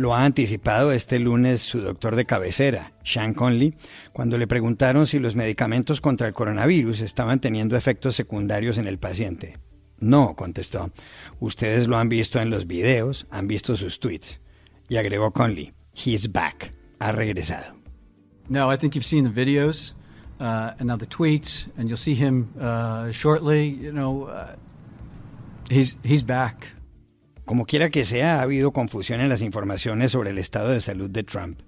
Lo ha anticipado este lunes su doctor de cabecera, Sean Conley, cuando le preguntaron si los medicamentos contra el coronavirus estaban teniendo efectos secundarios en el paciente. No, contestó. Ustedes lo han visto en los videos, han visto sus tweets. Y agregó Conley, he's back. Ha regresado. No, I think you've seen the videos uh, and now the tweets, and you'll see him uh, shortly. You know, uh, he's, he's back. Como quiera que sea, ha habido confusión en las informaciones sobre el estado de salud de Trump.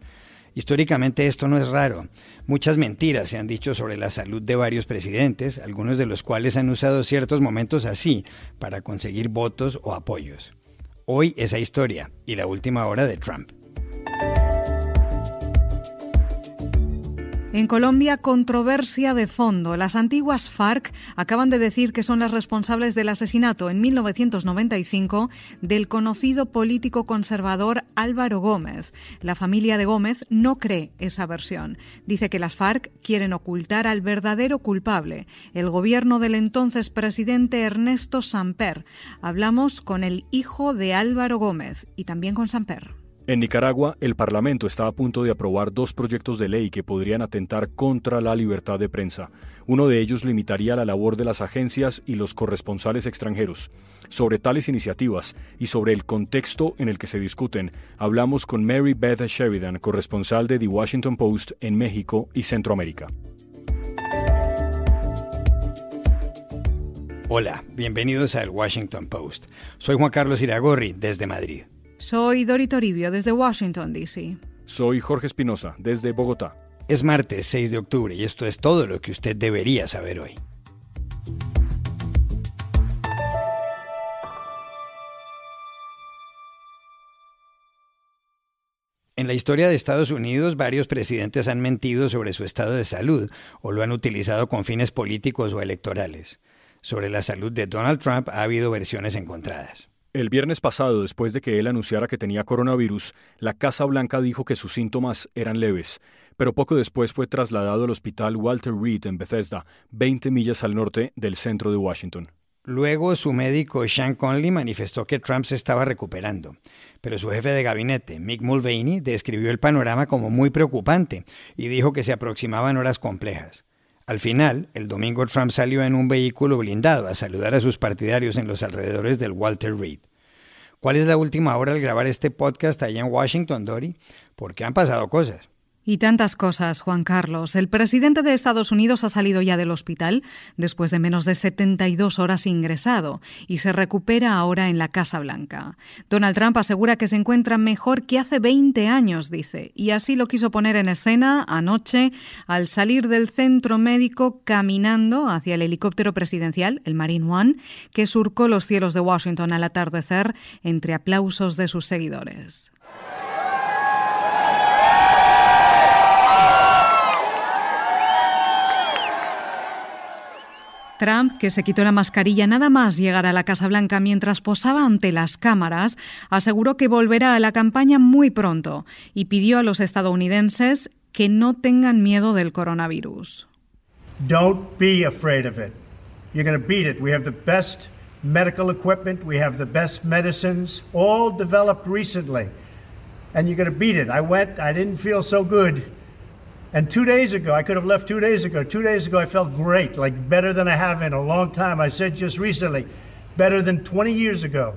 Históricamente esto no es raro. Muchas mentiras se han dicho sobre la salud de varios presidentes, algunos de los cuales han usado ciertos momentos así para conseguir votos o apoyos. Hoy esa historia y la última hora de Trump. En Colombia, controversia de fondo. Las antiguas FARC acaban de decir que son las responsables del asesinato en 1995 del conocido político conservador Álvaro Gómez. La familia de Gómez no cree esa versión. Dice que las FARC quieren ocultar al verdadero culpable, el gobierno del entonces presidente Ernesto Samper. Hablamos con el hijo de Álvaro Gómez y también con Samper. En Nicaragua, el Parlamento está a punto de aprobar dos proyectos de ley que podrían atentar contra la libertad de prensa. Uno de ellos limitaría la labor de las agencias y los corresponsales extranjeros. Sobre tales iniciativas y sobre el contexto en el que se discuten, hablamos con Mary Beth Sheridan, corresponsal de The Washington Post en México y Centroamérica. Hola, bienvenidos al Washington Post. Soy Juan Carlos Iragorri, desde Madrid. Soy Dori Toribio desde Washington, D.C. Soy Jorge Espinosa desde Bogotá. Es martes 6 de octubre y esto es todo lo que usted debería saber hoy. En la historia de Estados Unidos, varios presidentes han mentido sobre su estado de salud o lo han utilizado con fines políticos o electorales. Sobre la salud de Donald Trump ha habido versiones encontradas. El viernes pasado, después de que él anunciara que tenía coronavirus, la Casa Blanca dijo que sus síntomas eran leves, pero poco después fue trasladado al hospital Walter Reed en Bethesda, 20 millas al norte del centro de Washington. Luego su médico Sean Conley manifestó que Trump se estaba recuperando, pero su jefe de gabinete, Mick Mulvaney, describió el panorama como muy preocupante y dijo que se aproximaban horas complejas. Al final, el domingo Trump salió en un vehículo blindado a saludar a sus partidarios en los alrededores del Walter Reed. ¿Cuál es la última hora al grabar este podcast allá en Washington, Dory? Porque han pasado cosas. Y tantas cosas, Juan Carlos. El presidente de Estados Unidos ha salido ya del hospital después de menos de 72 horas ingresado y se recupera ahora en la Casa Blanca. Donald Trump asegura que se encuentra mejor que hace 20 años, dice, y así lo quiso poner en escena anoche al salir del centro médico caminando hacia el helicóptero presidencial, el Marine One, que surcó los cielos de Washington al atardecer entre aplausos de sus seguidores. Trump, que se quitó la mascarilla nada más llegar a la Casa Blanca mientras posaba ante las cámaras, aseguró que volverá a la campaña muy pronto y pidió a los estadounidenses que no tengan miedo del coronavirus. Don't be afraid of it. You're going to beat it. We have the best medical equipment, we have the best medicines, all developed recently. And you're going to beat it. I went, I didn't feel so good. And two days ago, I could have left two days ago. Two days ago, I felt great, like better than I have in a long time. I said just recently, better than 20 years ago.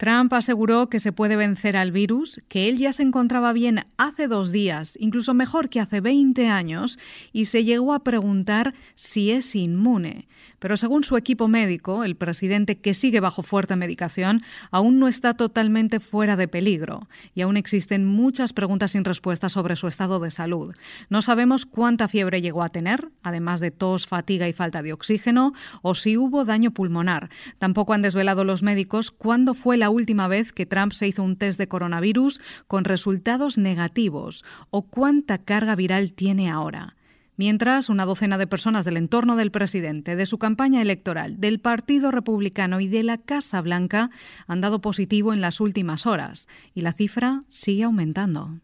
Trump aseguró que se puede vencer al virus, que él ya se encontraba bien hace dos días, incluso mejor que hace 20 años, y se llegó a preguntar si es inmune. Pero según su equipo médico, el presidente, que sigue bajo fuerte medicación, aún no está totalmente fuera de peligro y aún existen muchas preguntas sin respuesta sobre su estado de salud. No sabemos cuánta fiebre llegó a tener, además de tos, fatiga y falta de oxígeno, o si hubo daño pulmonar. Tampoco han desvelado los médicos cuándo fue la última vez que Trump se hizo un test de coronavirus con resultados negativos o cuánta carga viral tiene ahora. Mientras, una docena de personas del entorno del presidente, de su campaña electoral, del Partido Republicano y de la Casa Blanca han dado positivo en las últimas horas y la cifra sigue aumentando.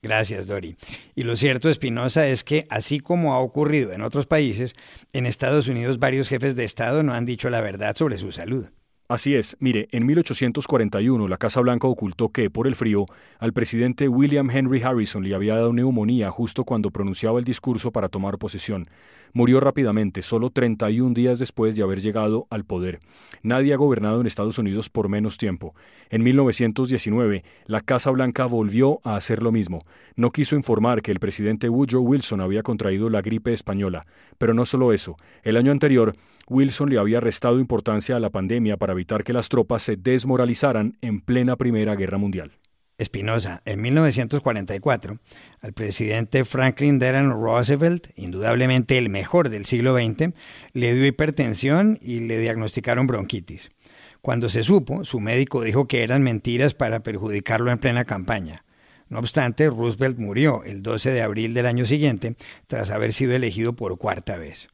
Gracias, Dori. Y lo cierto, Espinosa, es que así como ha ocurrido en otros países, en Estados Unidos varios jefes de Estado no han dicho la verdad sobre su salud. Así es, mire, en 1841 la Casa Blanca ocultó que, por el frío, al presidente William Henry Harrison le había dado neumonía justo cuando pronunciaba el discurso para tomar posesión. Murió rápidamente, solo 31 días después de haber llegado al poder. Nadie ha gobernado en Estados Unidos por menos tiempo. En 1919, la Casa Blanca volvió a hacer lo mismo. No quiso informar que el presidente Woodrow Wilson había contraído la gripe española. Pero no solo eso. El año anterior, Wilson le había restado importancia a la pandemia para evitar que las tropas se desmoralizaran en plena Primera Guerra Mundial. Espinosa, en 1944, al presidente Franklin Delano Roosevelt, indudablemente el mejor del siglo XX, le dio hipertensión y le diagnosticaron bronquitis. Cuando se supo, su médico dijo que eran mentiras para perjudicarlo en plena campaña. No obstante, Roosevelt murió el 12 de abril del año siguiente tras haber sido elegido por cuarta vez.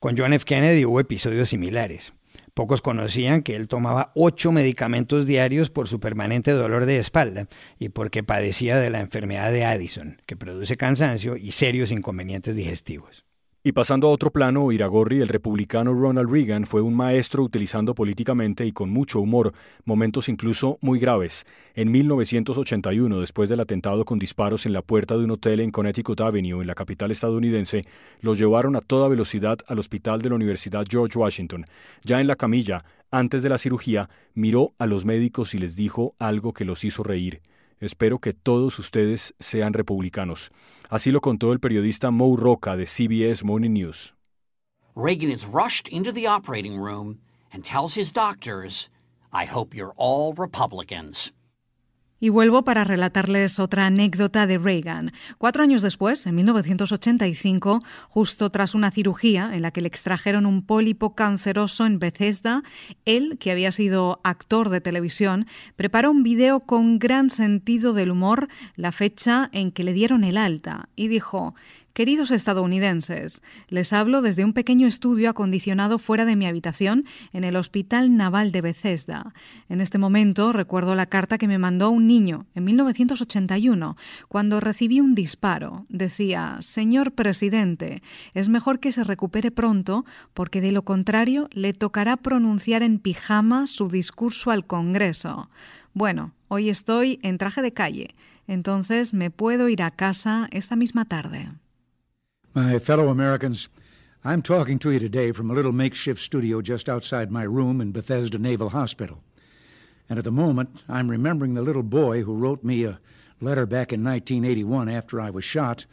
Con John F. Kennedy hubo episodios similares. Pocos conocían que él tomaba ocho medicamentos diarios por su permanente dolor de espalda y porque padecía de la enfermedad de Addison, que produce cansancio y serios inconvenientes digestivos. Y pasando a otro plano, Iragorri, el republicano Ronald Reagan, fue un maestro utilizando políticamente y con mucho humor momentos incluso muy graves. En 1981, después del atentado con disparos en la puerta de un hotel en Connecticut Avenue, en la capital estadounidense, los llevaron a toda velocidad al hospital de la Universidad George Washington. Ya en la camilla, antes de la cirugía, miró a los médicos y les dijo algo que los hizo reír. Espero que todos ustedes sean republicanos. Así lo contó el periodista Mo Roca de CBS Morning News. Reagan is rushed into the operating room and tells his doctors, I hope you're all Republicans. Y vuelvo para relatarles otra anécdota de Reagan. Cuatro años después, en 1985, justo tras una cirugía en la que le extrajeron un pólipo canceroso en Bethesda, él, que había sido actor de televisión, preparó un video con gran sentido del humor la fecha en que le dieron el alta y dijo Queridos estadounidenses, les hablo desde un pequeño estudio acondicionado fuera de mi habitación en el Hospital Naval de Bethesda. En este momento recuerdo la carta que me mandó un niño en 1981, cuando recibí un disparo. Decía, Señor presidente, es mejor que se recupere pronto porque de lo contrario le tocará pronunciar en pijama su discurso al Congreso. Bueno, hoy estoy en traje de calle, entonces me puedo ir a casa esta misma tarde. My fellow Americans, I'm talking to you today from a little makeshift studio just outside my room in Bethesda Naval Hospital. And at the moment, I'm remembering the little boy who wrote me a letter back in 1981 after I was shot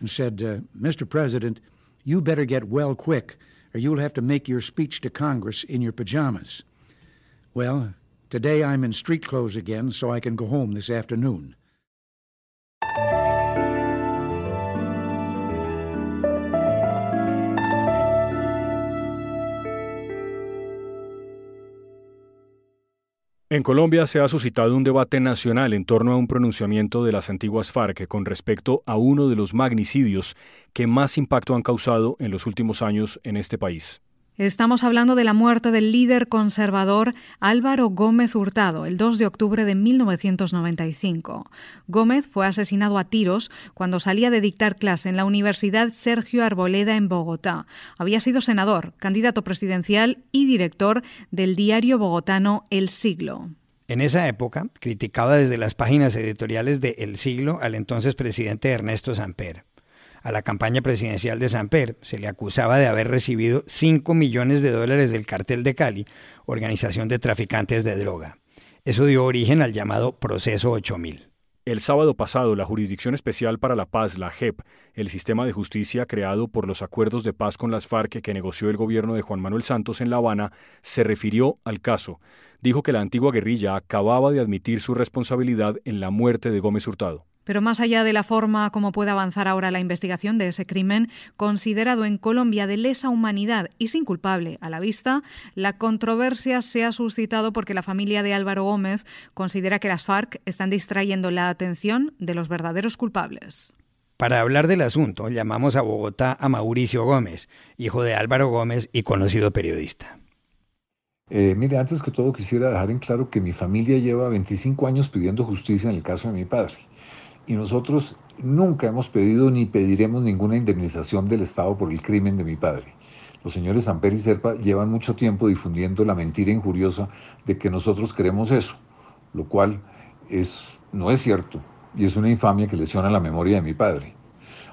and said, uh, Mr. President, you better get well quick, or you'll have to make your speech to Congress in your pajamas. Well, today I'm in street clothes again, so I can go home this afternoon. En Colombia se ha suscitado un debate nacional en torno a un pronunciamiento de las antiguas FARC con respecto a uno de los magnicidios que más impacto han causado en los últimos años en este país. Estamos hablando de la muerte del líder conservador Álvaro Gómez Hurtado el 2 de octubre de 1995. Gómez fue asesinado a tiros cuando salía de dictar clase en la Universidad Sergio Arboleda en Bogotá. Había sido senador, candidato presidencial y director del diario bogotano El Siglo. En esa época, criticaba desde las páginas editoriales de El Siglo al entonces presidente Ernesto Samper a la campaña presidencial de Samper, se le acusaba de haber recibido 5 millones de dólares del cartel de Cali, organización de traficantes de droga. Eso dio origen al llamado Proceso 8000. El sábado pasado, la Jurisdicción Especial para la Paz, la JEP, el sistema de justicia creado por los acuerdos de paz con las FARC que negoció el gobierno de Juan Manuel Santos en La Habana, se refirió al caso. Dijo que la antigua guerrilla acababa de admitir su responsabilidad en la muerte de Gómez Hurtado. Pero más allá de la forma como puede avanzar ahora la investigación de ese crimen, considerado en Colombia de lesa humanidad y sin culpable a la vista, la controversia se ha suscitado porque la familia de Álvaro Gómez considera que las FARC están distrayendo la atención de los verdaderos culpables. Para hablar del asunto, llamamos a Bogotá a Mauricio Gómez, hijo de Álvaro Gómez y conocido periodista. Eh, mire, antes que todo quisiera dejar en claro que mi familia lleva 25 años pidiendo justicia en el caso de mi padre. Y nosotros nunca hemos pedido ni pediremos ninguna indemnización del Estado por el crimen de mi padre. Los señores Amper y Serpa llevan mucho tiempo difundiendo la mentira injuriosa de que nosotros queremos eso, lo cual es, no es cierto y es una infamia que lesiona la memoria de mi padre.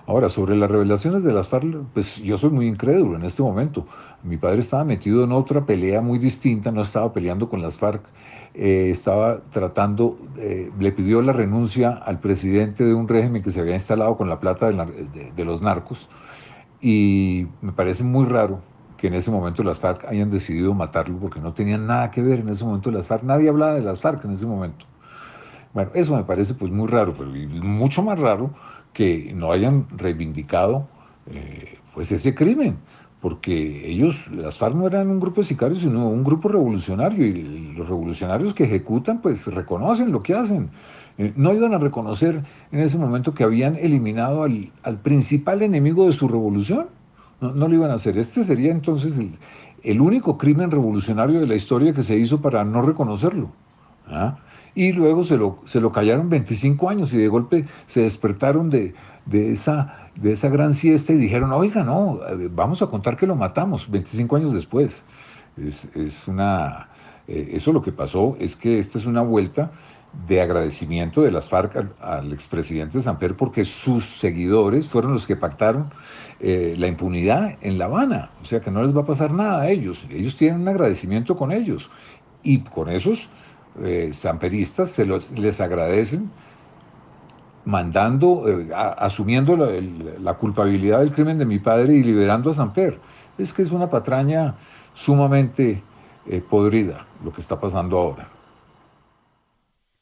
Ahora, sobre las revelaciones de las FARC, pues yo soy muy incrédulo en este momento. Mi padre estaba metido en otra pelea muy distinta, no estaba peleando con las FARC, eh, estaba tratando, eh, le pidió la renuncia al presidente de un régimen que se había instalado con la plata de, los narcos. Y me parece muy raro que en ese momento las FARC hayan decidido matarlo porque no tenían nada que ver en ese momento las FARC. Nadie hablaba de las FARC en ese momento. Bueno, eso me parece pues muy raro, pero mucho más raro que no hayan reivindicado eh, pues ese crimen, porque ellos, las FARC no eran un grupo de sicarios, sino un grupo revolucionario, y los revolucionarios que ejecutan pues reconocen lo que hacen. Eh, no iban a reconocer en ese momento que habían eliminado al, principal enemigo de su revolución. No, lo iban a hacer. Este sería entonces el, el, único crimen revolucionario de la historia que se hizo para no reconocerlo. ¿ah? y luego se lo, se lo callaron 25 años y de golpe se despertaron de, de, esa, de esa gran siesta y dijeron, oiga, no, eh, vamos a contar que lo matamos 25 años después. Es, es una, eh, eso lo que pasó es que esta es una vuelta de agradecimiento de las FARC al, expresidente Samper porque sus seguidores fueron los que pactaron eh, la impunidad en La Habana. O sea que no les va a pasar nada a ellos. Ellos tienen un agradecimiento con ellos. Y con esos eh, samperistas se los, les agradecen mandando, eh, asumiendo la, culpabilidad del crimen de mi padre y liberando a Samper. Es que es una patraña sumamente eh, podrida lo que está pasando ahora.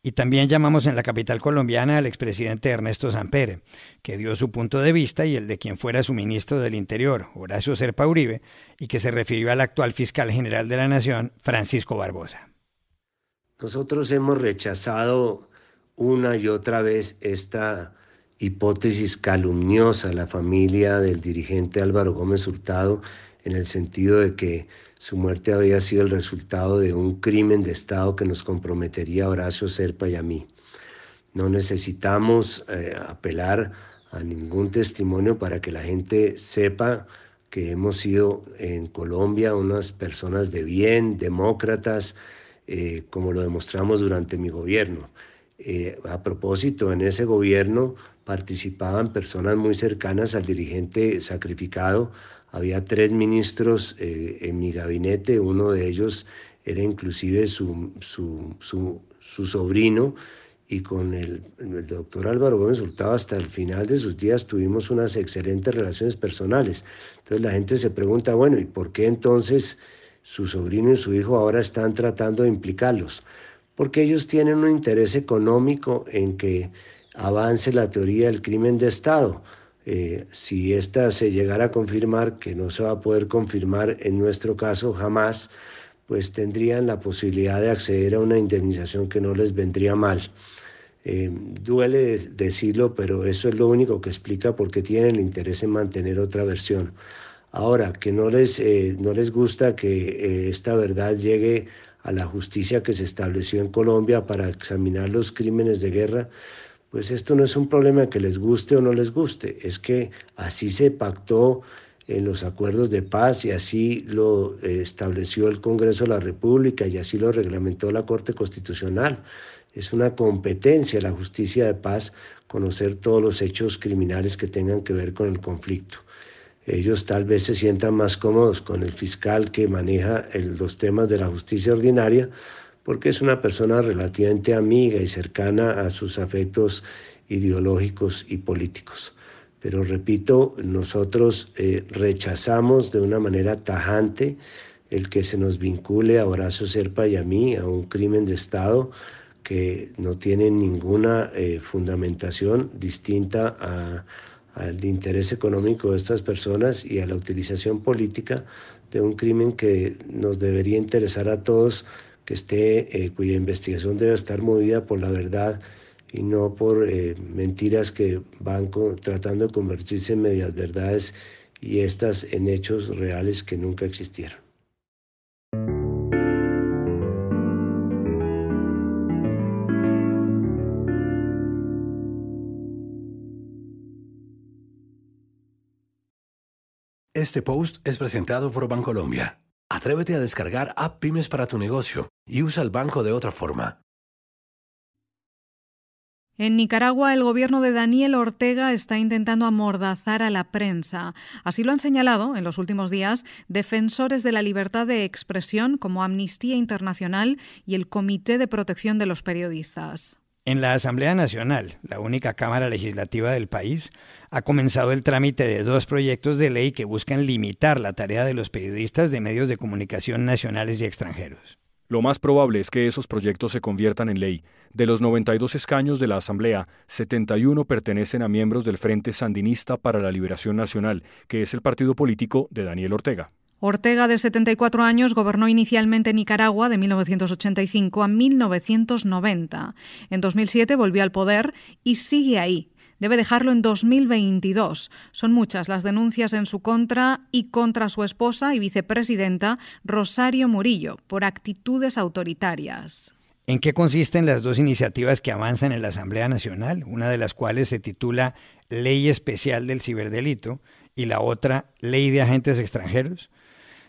Y también llamamos en la capital colombiana al expresidente Ernesto Samper, que dio su punto de vista y el de quien fuera su ministro del Interior, Horacio Serpa Uribe, y que se refirió al actual fiscal general de la Nación, Francisco Barbosa. Nosotros hemos rechazado una y otra vez esta hipótesis calumniosa la familia del dirigente Álvaro Gómez Hurtado en el sentido de que su muerte había sido el resultado de un crimen de Estado que nos comprometería a Horacio Serpa y a mí. No necesitamos eh, apelar a ningún testimonio para que la gente sepa que hemos sido en Colombia unas personas de bien, demócratas, eh, como lo demostramos durante mi gobierno. Eh, a propósito, en ese gobierno participaban personas muy cercanas al dirigente sacrificado. Había tres ministros eh, en mi gabinete, uno de ellos era inclusive su, su, su, sobrino, y con el, el, doctor Álvaro Gómez Hurtado hasta el final de sus días tuvimos unas excelentes relaciones personales. Entonces la gente se pregunta, bueno, ¿y por qué entonces su sobrino y su hijo ahora están tratando de implicarlos, porque ellos tienen un interés económico en que avance la teoría del crimen de Estado. Eh, si esta se llegara a confirmar, que no se va a poder confirmar en nuestro caso jamás, pues tendrían la posibilidad de acceder a una indemnización que no les vendría mal. Eh, duele decirlo, pero eso es lo único que explica por qué tienen el interés en mantener otra versión. Ahora, que no les, eh, no les gusta que esta verdad llegue a la justicia que se estableció en Colombia para examinar los crímenes de guerra, pues esto no es un problema que les guste o no les guste, es que así se pactó en los acuerdos de paz y así lo eh, estableció el Congreso de la República y así lo reglamentó la Corte Constitucional. Es una competencia la justicia de paz conocer todos los hechos criminales que tengan que ver con el conflicto ellos tal vez se sientan más cómodos con el fiscal que maneja los temas de la justicia ordinaria, porque es una persona relativamente amiga y cercana a sus afectos ideológicos y políticos. Pero repito, nosotros eh, rechazamos de una manera tajante el que se nos vincule a Horacio Serpa y a mí a un crimen de Estado que no tienen ninguna eh, fundamentación distinta al interés económico de estas personas y a la utilización política de un crimen que nos debería interesar a todos, que esté, eh, cuya investigación debe estar movida por la verdad y no por eh, mentiras que van tratando de convertirse en medias verdades y estas en hechos reales que nunca existieron. Este post es presentado por Bancolombia. Atrévete a descargar App Pymes para tu negocio y usa el banco de otra forma. En Nicaragua, el gobierno de Daniel Ortega está intentando amordazar a la prensa. Así lo han señalado en los últimos días defensores de la libertad de expresión como Amnistía Internacional y el Comité de Protección de los Periodistas. En la Asamblea Nacional, la única Cámara Legislativa del país, ha comenzado el trámite de dos proyectos de ley que buscan limitar la tarea de los periodistas de medios de comunicación nacionales y extranjeros. Lo más probable es que esos proyectos se conviertan en ley. De los 92 escaños de la Asamblea, 71 pertenecen a miembros del Frente Sandinista para la Liberación Nacional, que es el partido político de Daniel Ortega. Ortega, de 74 años, gobernó inicialmente Nicaragua de 1985 a 1990. En 2007 volvió al poder y sigue ahí, debe dejarlo en 2022. Son muchas las denuncias en su contra y contra su esposa y vicepresidenta Rosario Murillo por actitudes autoritarias. ¿En qué consisten las dos iniciativas que avanzan en la Asamblea Nacional? Una de las cuales se titula Ley Especial del Ciberdelito y la otra Ley de Agentes Extranjeros.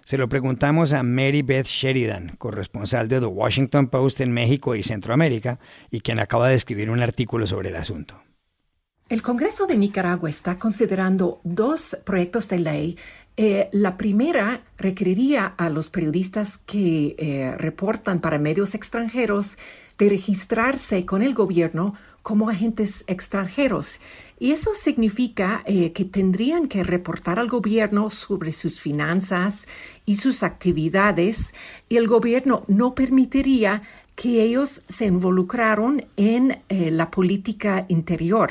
Se lo preguntamos a Mary Beth Sheridan, corresponsal de The Washington Post en México y Centroamérica, y quien acaba de escribir un artículo sobre el asunto. El Congreso de Nicaragua está considerando dos proyectos de ley. Eh, la primera requeriría a los periodistas que eh, reportan para medios extranjeros de registrarse con el gobierno como agentes extranjeros. Y eso significa eh, que tendrían que reportar al gobierno sobre sus finanzas y sus actividades y el gobierno no permitiría que ellos se involucraron en la política interior.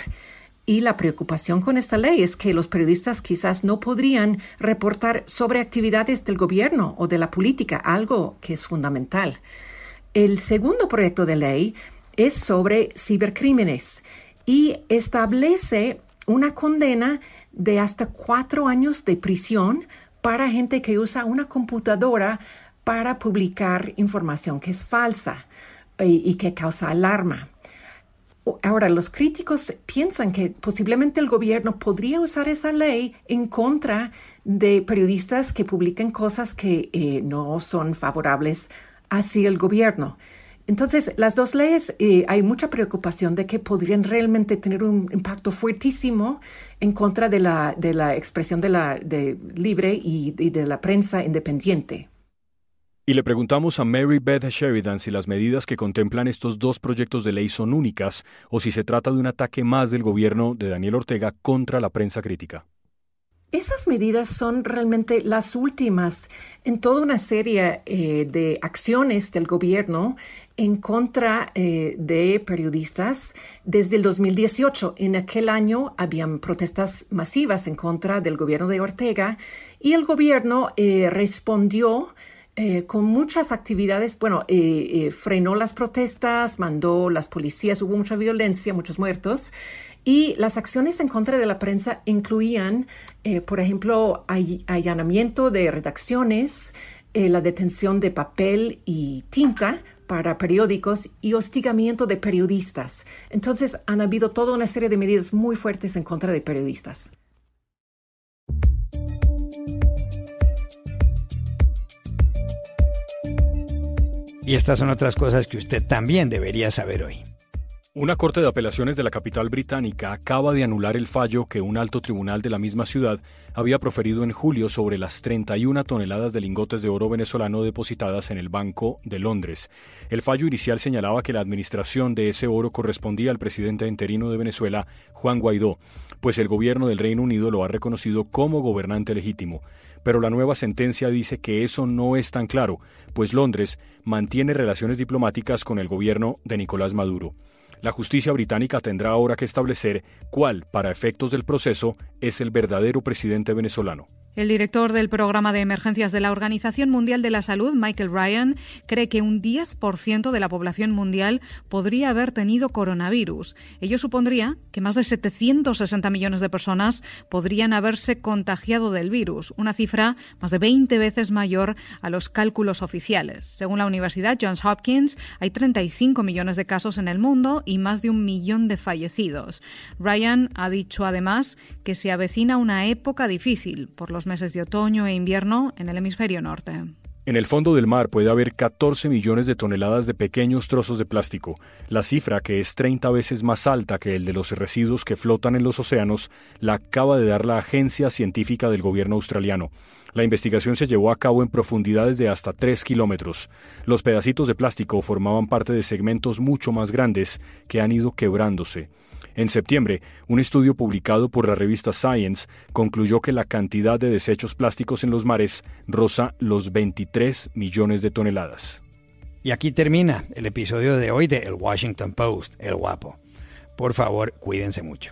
Y la preocupación con esta ley es que los periodistas quizás no podrían reportar sobre actividades del gobierno o de la política, algo que es fundamental. El segundo proyecto de ley es sobre cibercrímenes y establece una condena de hasta cuatro años de prisión para gente que usa una computadora para publicar información que es falsa y, y que causa alarma. Ahora, los críticos piensan que posiblemente el gobierno podría usar esa ley en contra de periodistas que publiquen cosas que eh, no son favorables hacia el gobierno. Entonces, las dos leyes, hay mucha preocupación de que podrían realmente tener un impacto fuertísimo en contra de la, de la expresión de la libre y de la prensa independiente. Y le preguntamos a Mary Beth Sheridan si las medidas que contemplan estos dos proyectos de ley son únicas o si se trata de un ataque más del gobierno de Daniel Ortega contra la prensa crítica. Esas medidas son realmente las últimas en toda una serie eh, de acciones del gobierno en contra eh, de periodistas. Desde el 2018. En aquel año habían protestas masivas en contra del gobierno de Ortega y el gobierno eh, respondió con muchas actividades, bueno, frenó las protestas, mandó las policías, hubo mucha violencia, muchos muertos, y las acciones en contra de la prensa incluían, por ejemplo, allanamiento de redacciones, la detención de papel y tinta para periódicos y hostigamiento de periodistas. Entonces, han habido toda una serie de medidas muy fuertes en contra de periodistas. Y estas son otras cosas que usted también debería saber hoy. Una corte de apelaciones de la capital británica acaba de anular el fallo que un alto tribunal de la misma ciudad había proferido en julio sobre las 31 toneladas de lingotes de oro venezolano depositadas en el Banco de Londres. El fallo inicial señalaba que la administración de ese oro correspondía al presidente interino de Venezuela, Juan Guaidó, pues el gobierno del Reino Unido lo ha reconocido como gobernante legítimo. Pero la nueva sentencia dice que eso no es tan claro, pues Londres mantiene relaciones diplomáticas con el gobierno de Nicolás Maduro. La justicia británica tendrá ahora que establecer cuál, para efectos del proceso, es el verdadero presidente venezolano. El director del programa de emergencias de la Organización Mundial de la Salud, Michael Ryan, cree que un 10% de la población mundial podría haber tenido coronavirus. Ello supondría que más de 760 millones de personas podrían haberse contagiado del virus, una cifra más de 20 veces mayor a los cálculos oficiales. Según la Universidad Johns Hopkins, hay 35 millones de casos en el mundo y más de un millón de fallecidos. Ryan ha dicho además que se avecina una época difícil por meses de otoño e invierno en el hemisferio norte. En el fondo del mar puede haber 14 millones de toneladas de pequeños trozos de plástico, la cifra que es 30 veces más alta que el de los residuos que flotan en los océanos, la acaba de dar la agencia científica del gobierno australiano. La investigación se llevó a cabo en profundidades de hasta 3 kilómetros. Los pedacitos de plástico formaban parte de segmentos mucho más grandes que han ido quebrándose. En septiembre, un estudio publicado por la revista Science concluyó que la cantidad de desechos plásticos en los mares roza los 23 millones de toneladas. Y aquí termina el episodio de hoy de El Washington Post, El Guapo. Por favor, cuídense mucho.